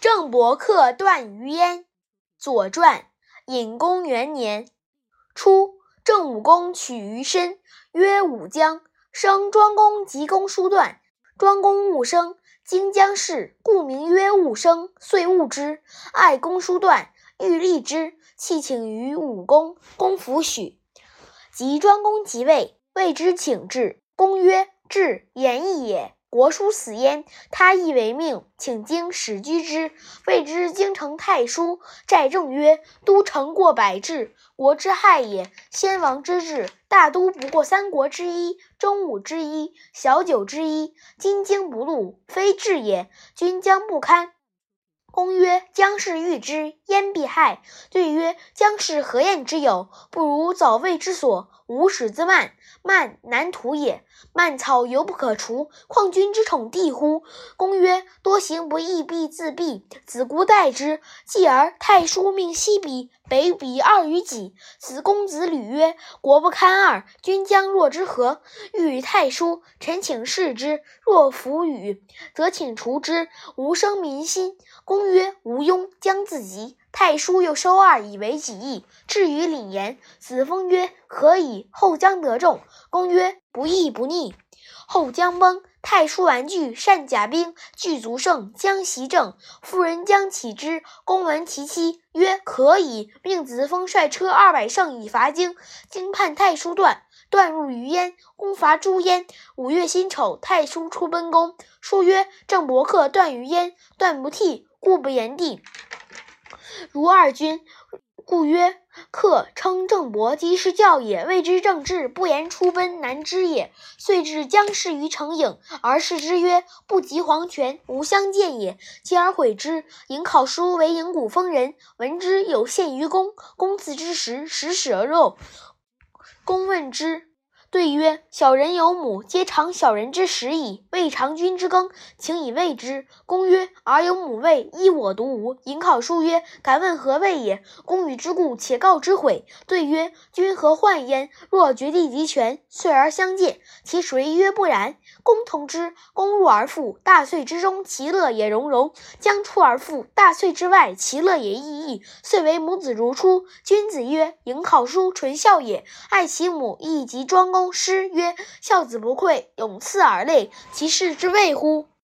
郑伯克段于鄢。左传。隐公元年初，郑武公取于申，曰武姜。生庄公及公叔段。庄公戊生，经姜氏，故名曰戊生，遂戊之。爱公叔段，欲立之，弃请于武公，公弗许。及庄公即位，谓之请至。公曰：“至，言义也。国叔死焉，他亦为命，请京使居之。谓之京城太叔。寨正曰：‘都城过百治，国之害也。先王之治，大都不过三国之一，中武之一，小九之一。今京不录，非治也，君将不堪。’公曰：‘将氏欲之，焉必害？’对曰：‘将氏何晏之有？不如早卫之所。’吾始自慢，慢难图也。蔓草犹不可除，况君之宠弟乎？公曰：多行不义必自毙，子姑待之。继而太叔命西鄙、北鄙二于己。子公子吕曰：国不堪二，君将若之何？欲与太叔，臣请示之。若弗与，则请除之。吾生民心。公曰：无庸，将自急。太叔又收二以为己意，至于李严。子封曰：“可以，后将得众。”公曰：“不义不逆。”后将崩，太叔玩具，善甲兵，具足胜，将袭郑。妇人将起之。公闻其妻曰：“可以。”命子封率车二百乘以伐京。京叛太叔段，段入于燕。公伐诸燕。五月辛丑，太叔出奔公。书曰：“郑伯克段于燕。”段不替，故不言帝。如二君，故曰客称郑伯姬是教也。谓之正治，不言出奔，难知也。遂至将氏于城郢，而视之曰：“不及黄泉，无相见也。”继而悔之。颍考叔为颍谷封人，闻之有献于公。公赐之食，食始而肉。公问之。对曰：“小人有母，皆尝小人之食矣。未尝君之羹，请以喂之。”公曰：“尔有母喂，依我独无。”颍考叔曰：“敢问何谓也？”公与之故，且告之悔。对曰：“君何患焉？若绝地及泉，遂而相见。其谁曰不然？”公同之。公入而复，大岁之中，其乐也融融；将出而复，大岁之外，其乐也异异。遂为母子如初。君子曰：“颍考叔纯孝也，爱其母，亦及庄公公。”诗曰：“孝子不愧，永赐尔类。其事之谓乎？”